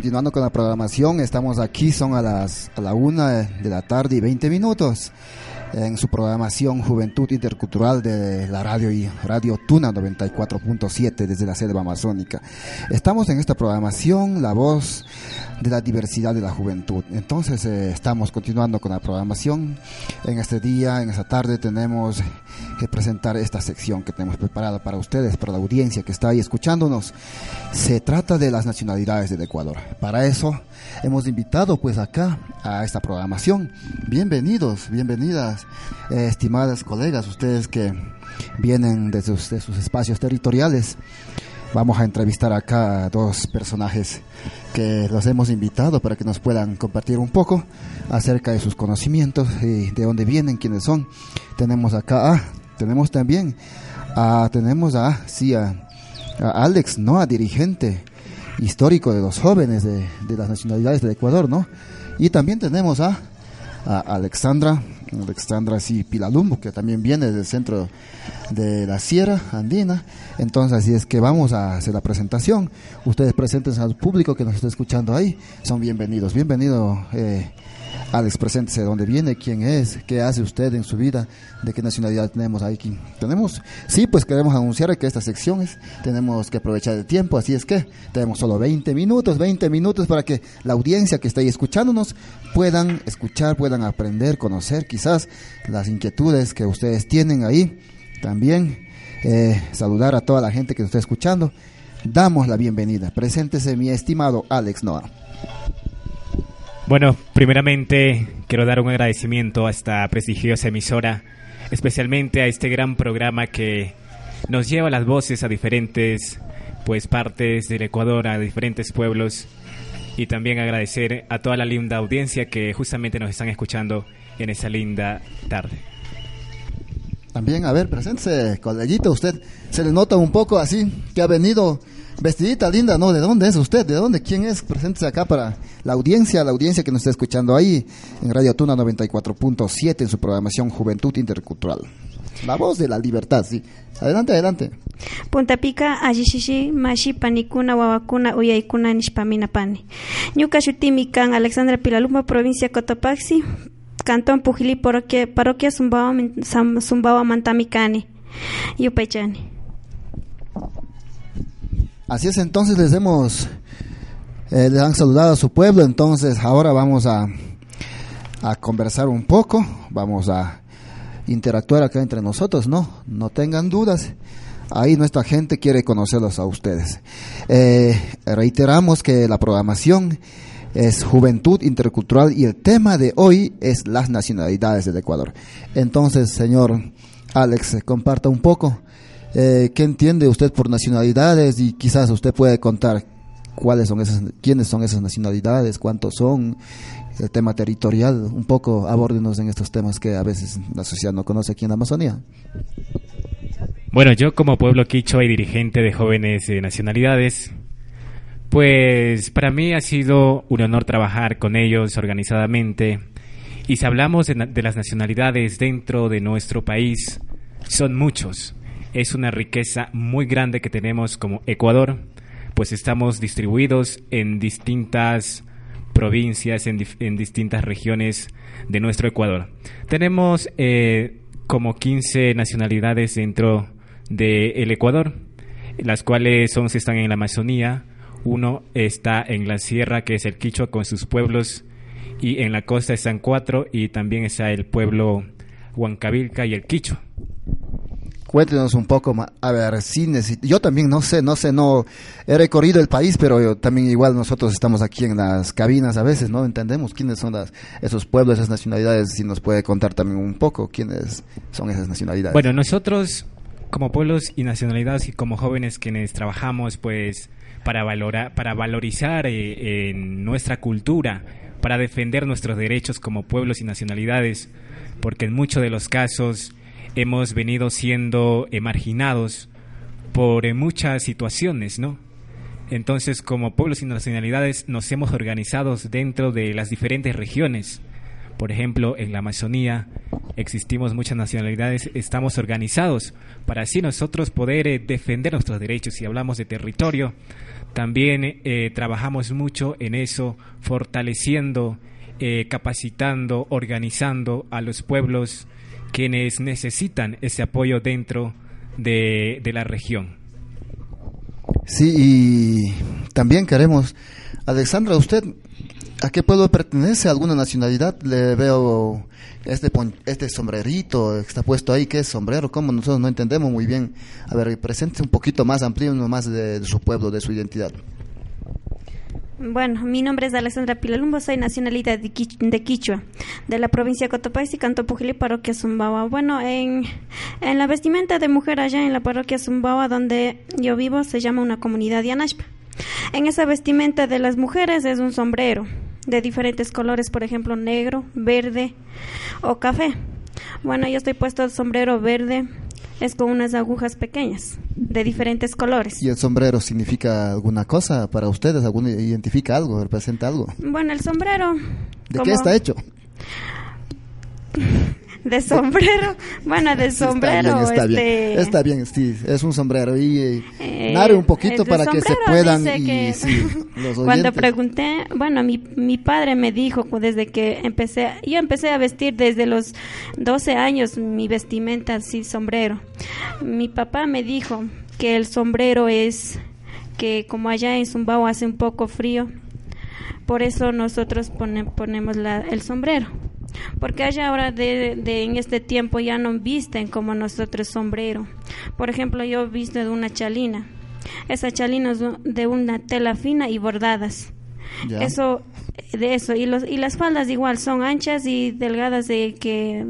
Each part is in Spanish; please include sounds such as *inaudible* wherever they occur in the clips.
continuando con la programación. Estamos aquí, son a las a la una de la tarde y 20 minutos en su programación Juventud Intercultural de la radio y Radio Tuna 94.7 desde la selva amazónica. Estamos en esta programación, la voz de la diversidad de la juventud. Entonces eh, estamos continuando con la programación. En este día, en esta tarde tenemos que presentar esta sección que tenemos preparada para ustedes, para la audiencia que está ahí escuchándonos. Se trata de las nacionalidades del Ecuador. Para eso hemos invitado pues acá a esta programación. Bienvenidos, bienvenidas, eh, estimadas colegas, ustedes que vienen de sus, de sus espacios territoriales. Vamos a entrevistar acá a dos personajes que los hemos invitado para que nos puedan compartir un poco acerca de sus conocimientos y de dónde vienen, quiénes son. Tenemos acá, ah, tenemos también, a, tenemos a, sí, a, Alex, ¿no? A dirigente histórico de los jóvenes de, de las nacionalidades del Ecuador, ¿no? Y también tenemos a, Alexandra Alexandra sí, Pilalumbo, que también viene del centro de la Sierra Andina. Entonces, así es que vamos a hacer la presentación. Ustedes presenten al público que nos está escuchando ahí. Son bienvenidos. Bienvenido, eh, Alex, preséntese de dónde viene, quién es, qué hace usted en su vida, de qué nacionalidad tenemos aquí. Tenemos, sí, pues queremos anunciar que estas secciones tenemos que aprovechar el tiempo, así es que tenemos solo 20 minutos, 20 minutos para que la audiencia que está ahí escuchándonos puedan escuchar, puedan aprender, conocer quizás las inquietudes que ustedes tienen ahí. También eh, saludar a toda la gente que nos está escuchando. Damos la bienvenida. Preséntese mi estimado Alex Noah. Bueno, primeramente quiero dar un agradecimiento a esta prestigiosa emisora, especialmente a este gran programa que nos lleva las voces a diferentes pues partes del Ecuador, a diferentes pueblos y también agradecer a toda la linda audiencia que justamente nos están escuchando en esa linda tarde. También, a ver, preséntese, coleguito, usted se le nota un poco así que ha venido Vestidita linda, ¿no? ¿De dónde es usted? ¿De dónde? ¿Quién es? Preséntese acá para la audiencia, la audiencia que nos está escuchando ahí en Radio Tuna 94.7 en su programación Juventud Intercultural. La voz de la libertad, sí. Adelante, adelante. Punta Pica, Ajishishi, Mashi, Panikuna, Wawakuna, Uyaikuna, Nishpaminapani. Ñuka Shutimi Kan, Alexandra Pilaluma, provincia Cotopaxi, Cantón Pujili, parroquia, parroquia Sumbawa Mantamicani, Yupaychani. Así es, entonces les hemos, eh, les han saludado a su pueblo, entonces ahora vamos a, a conversar un poco, vamos a interactuar acá entre nosotros, ¿no? No tengan dudas. Ahí nuestra gente quiere conocerlos a ustedes. Eh, reiteramos que la programación es Juventud Intercultural y el tema de hoy es las nacionalidades del Ecuador. Entonces, señor Alex, comparta un poco eh, ¿Qué entiende usted por nacionalidades? Y quizás usted puede contar cuáles son esas, quiénes son esas nacionalidades, cuántos son, el tema territorial, un poco abórdenos en estos temas que a veces la sociedad no conoce aquí en la Amazonía. Bueno, yo como pueblo quicho y dirigente de jóvenes de nacionalidades, pues para mí ha sido un honor trabajar con ellos organizadamente. Y si hablamos de las nacionalidades dentro de nuestro país, son muchos es una riqueza muy grande que tenemos como Ecuador, pues estamos distribuidos en distintas provincias, en, distintas regiones de nuestro Ecuador. Tenemos eh, como 15 nacionalidades dentro del Ecuador, las cuales 11 están en la Amazonía, uno está en la sierra, que es el Quichua con sus pueblos, y en la costa están cuatro, y también está el pueblo Huancavilca y el Quichua. Cuéntenos un poco más. A ver, sí Yo también no sé, no sé, no he recorrido el país, pero también igual nosotros estamos aquí en las cabinas a veces, ¿no? Entendemos quiénes son las, esos pueblos, esas nacionalidades. Si nos puede contar también un poco quiénes son esas nacionalidades. Bueno, nosotros como pueblos y nacionalidades y como jóvenes quienes trabajamos, pues, para valorar, para valorizar eh, en nuestra cultura, para defender nuestros derechos como pueblos y nacionalidades, porque en muchos de los casos hemos venido siendo marginados por eh, muchas situaciones, ¿no? Entonces, como pueblos y nacionalidades, nos hemos organizado dentro de las diferentes regiones Por ejemplo, en la Amazonía existimos muchas nacionalidades, estamos organizados para así nosotros poder eh, defender nuestros derechos. Si hablamos de territorio, también eh, trabajamos mucho en eso, fortaleciendo, eh, capacitando, organizando a los pueblos quienes necesitan ese apoyo dentro de, de la región. Sí, y también queremos, Alexandra, usted ¿A qué pueblo pertenece? ¿Alguna nacionalidad? Le veo este, este sombrerito que está puesto ahí. ¿Qué es sombrero? ¿Cómo? Nosotros no entendemos muy bien. A ver, presente un poquito más, amplio más de, su pueblo, de su identidad. Bueno, mi nombre es Alexandra Pilalumbo, soy nacionalidad de, Quichua, de la provincia de Cotopaxi, Canto Pujili, parroquia Zumbawa. Bueno, en, en la vestimenta de mujer allá en la parroquia Zumbawa, donde yo vivo, se llama una comunidad de Anashpa. En esa vestimenta de las mujeres es un sombrero, de diferentes colores, por ejemplo, negro, verde o café. Bueno, yo estoy puesto el sombrero verde, es con unas agujas pequeñas de diferentes colores. ¿Y el sombrero significa alguna cosa para ustedes? ¿Alguna, ¿Identifica algo? ¿Representa algo? Bueno, el sombrero... ¿De qué está hecho? *laughs* de sombrero, bueno, de sombrero. Está bien, este... está bien, sí, es un sombrero y eh, eh un poquito para que se puedan. Y, *laughs* cuando pregunté, bueno, mi, mi padre me dijo desde que empecé, yo empecé a vestir desde los 12 años mi vestimenta así, sombrero. Mi papá me dijo que el sombrero es que como allá en Zumbao hace un poco frío, por eso nosotros ponemos la, el sombrero porque allá ahora de, en este tiempo ya no visten como nosotros sombrero. Por ejemplo, yo visto de una chalina. Esa chalina es de una tela fina y bordadas. Eso, de eso. Y, los, y las faldas igual son anchas y delgadas de que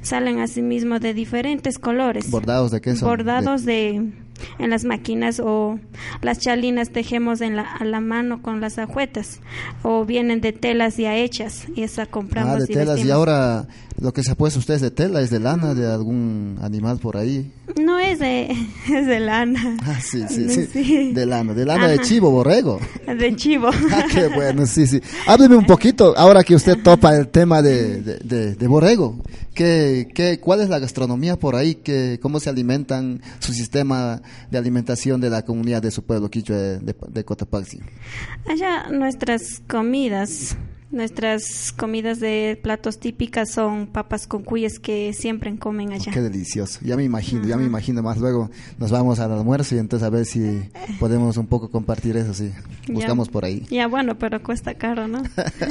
salen así mismo de diferentes colores. ¿Bordados de qué son? Bordados de en las máquinas o las chalinas tejemos en la, a la mano con las ajuetas o vienen de telas ya hechas y esa compramos. Ah, de telas y ahora lo que se ha puesto ustedes de tela es de lana de algún animal por ahí. No es de, *laughs* es de lana. Ah, sí, sí, sí, De lana, de lana de chivo, borrego. *laughs* De chivo. *laughs* Ah, qué bueno, sí, sí. Hábleme un poquito, ahora que usted topa el tema de, de, de, borrego. ¿Qué, qué, ¿Cuál es la gastronomía por ahí? ¿Qué, ¿Cómo se alimentan su sistema de alimentación de la comunidad de su pueblo quichua de, de, de Cotopaxi? Allá nuestras comidas Nuestras comidas de platos típicas son papas con cuyes que siempre comen allá. qué delicioso. Ya me imagino, ya me imagino más. Luego nos vamos al almuerzo y entonces a ver si podemos un poco compartir eso, sí. Buscamos por ahí. Ya bueno, pero cuesta caro, ¿no?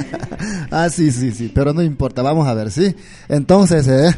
*laughs* ah, sí, sí, sí. Pero no importa, vamos a ver, sí. Entonces, eh,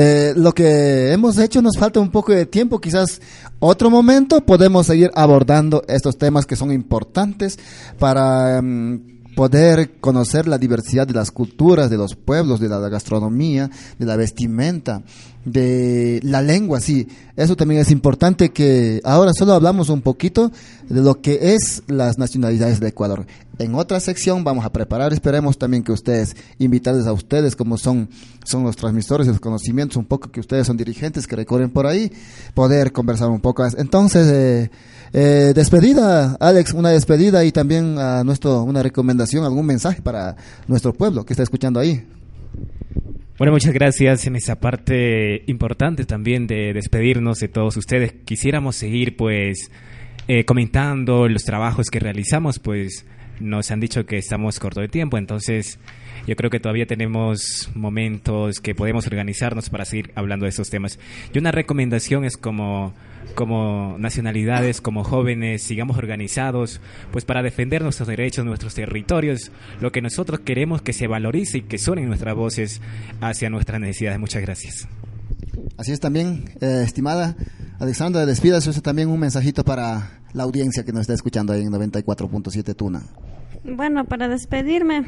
eh, lo que hemos hecho nos falta un poco de tiempo, quizás otro momento podemos seguir abordando estos temas que son importantes para... Mm, poder conocer la diversidad de las culturas, de los pueblos, de la gastronomía, de la vestimenta, de la lengua, sí. Eso también es importante que ahora solo hablamos un poquito de lo que es las nacionalidades de Ecuador. En otra sección vamos a preparar, esperemos también que ustedes, invitarles a ustedes como son, son los transmisores de los conocimientos, un poco que ustedes son dirigentes que recorren por ahí, poder conversar un poco. Entonces, eh, eh, despedida, Alex, una despedida y también a nuestro, una recomendación, algún mensaje para nuestro pueblo que está escuchando ahí. Bueno, muchas gracias en esa parte importante también de despedirnos de todos ustedes. Quisiéramos seguir pues eh, comentando los trabajos que realizamos, pues nos han dicho que estamos corto de tiempo, entonces yo creo que todavía tenemos momentos que podemos organizarnos para seguir hablando de esos temas. Y una recomendación es como como nacionalidades, como jóvenes, sigamos organizados, pues para defender nuestros derechos, nuestros territorios, lo que nosotros queremos que se valorice y que suenen nuestras voces hacia nuestras necesidades. Muchas gracias. Así es también, eh, estimada Alexandra, despídase usted también un mensajito para la audiencia que nos está escuchando ahí en 94.7 Tuna. Bueno, para despedirme,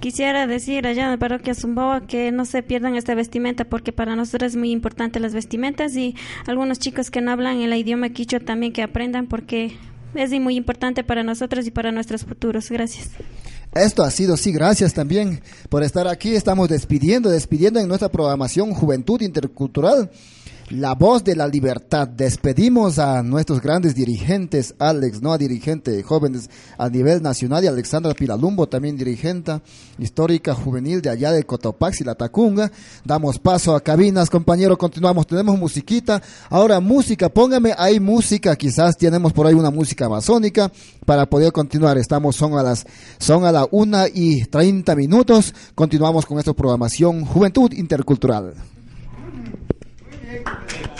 quisiera decir allá en la parroquia Zumboa que no se pierdan esta vestimenta porque para nosotros es muy importante las vestimentas y algunos chicos que no hablan el idioma quichua también que aprendan porque es muy importante para nosotros y para nuestros futuros. Gracias. Esto ha sido, sí, gracias también por estar aquí. Estamos despidiendo, despidiendo en nuestra programación Juventud Intercultural La voz de la libertad. Despedimos a nuestros grandes dirigentes, Alex, ¿no? Dirigente de jóvenes a nivel nacional y Alexandra Pilalumbo, también dirigente histórica juvenil de allá de Cotopaxi, La Tacunga. Damos paso a cabinas, compañero, continuamos. Tenemos musiquita. Ahora música, póngame ahí música. Quizás tenemos por ahí una música amazónica para poder continuar. Estamos, son a las, son a la una y treinta minutos. Continuamos con esta programación Juventud Intercultural. Amen.